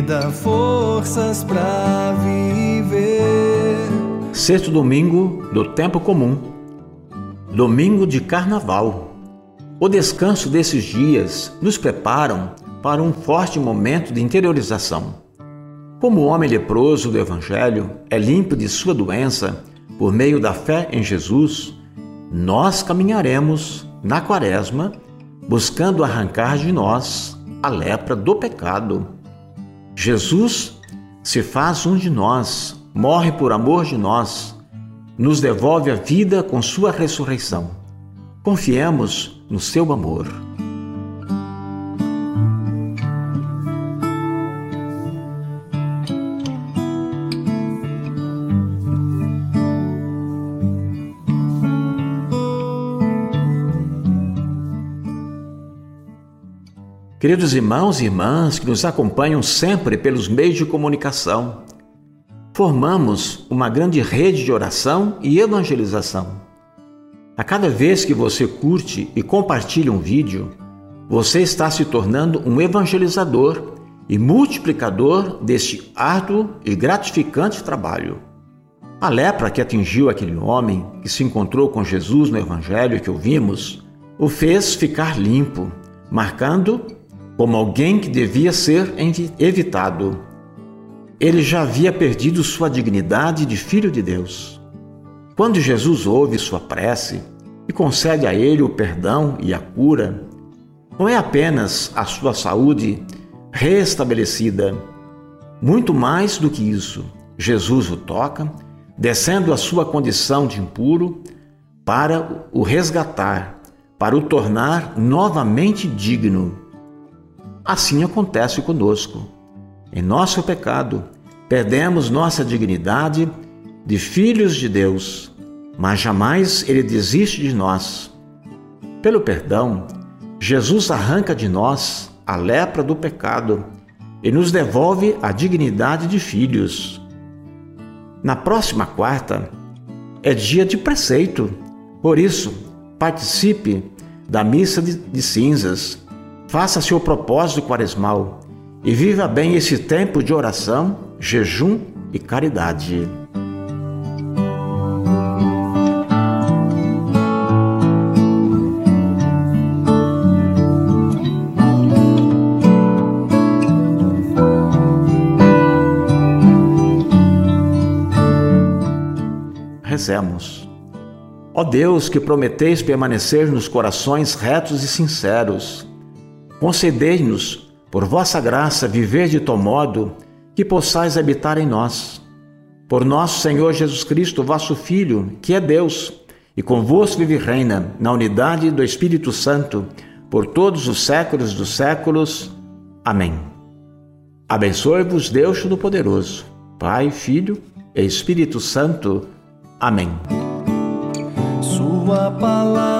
Dá forças para viver. Sexto domingo do tempo comum. Domingo de carnaval. O descanso desses dias nos preparam para um forte momento de interiorização. Como o homem leproso do Evangelho é limpo de sua doença por meio da fé em Jesus, nós caminharemos na Quaresma buscando arrancar de nós a lepra do pecado Jesus se faz um de nós, morre por amor de nós, nos devolve a vida com sua ressurreição. Confiemos no seu amor. Queridos irmãos e irmãs que nos acompanham sempre pelos meios de comunicação, formamos uma grande rede de oração e evangelização. A cada vez que você curte e compartilha um vídeo, você está se tornando um evangelizador e multiplicador deste árduo e gratificante trabalho. A lepra que atingiu aquele homem que se encontrou com Jesus no evangelho que ouvimos, o fez ficar limpo, marcando como alguém que devia ser evitado. Ele já havia perdido sua dignidade de filho de Deus. Quando Jesus ouve sua prece e concede a ele o perdão e a cura, não é apenas a sua saúde restabelecida, muito mais do que isso, Jesus o toca, descendo a sua condição de impuro para o resgatar, para o tornar novamente digno Assim acontece conosco. Em nosso pecado, perdemos nossa dignidade de filhos de Deus, mas jamais Ele desiste de nós. Pelo perdão, Jesus arranca de nós a lepra do pecado e nos devolve a dignidade de filhos. Na próxima quarta é dia de preceito, por isso, participe da missa de, de cinzas Faça seu propósito quaresmal e viva bem esse tempo de oração, jejum e caridade. Rezemos. Ó Deus, que prometeis permanecer nos corações retos e sinceros, Concedei-nos, por vossa graça, viver de tal modo que possais habitar em nós. Por nosso Senhor Jesus Cristo, vosso Filho, que é Deus, e convosco vive e reina, na unidade do Espírito Santo, por todos os séculos dos séculos. Amém. Abençoe-vos Deus Todo-Poderoso, Pai, Filho e Espírito Santo. Amém. Sua palavra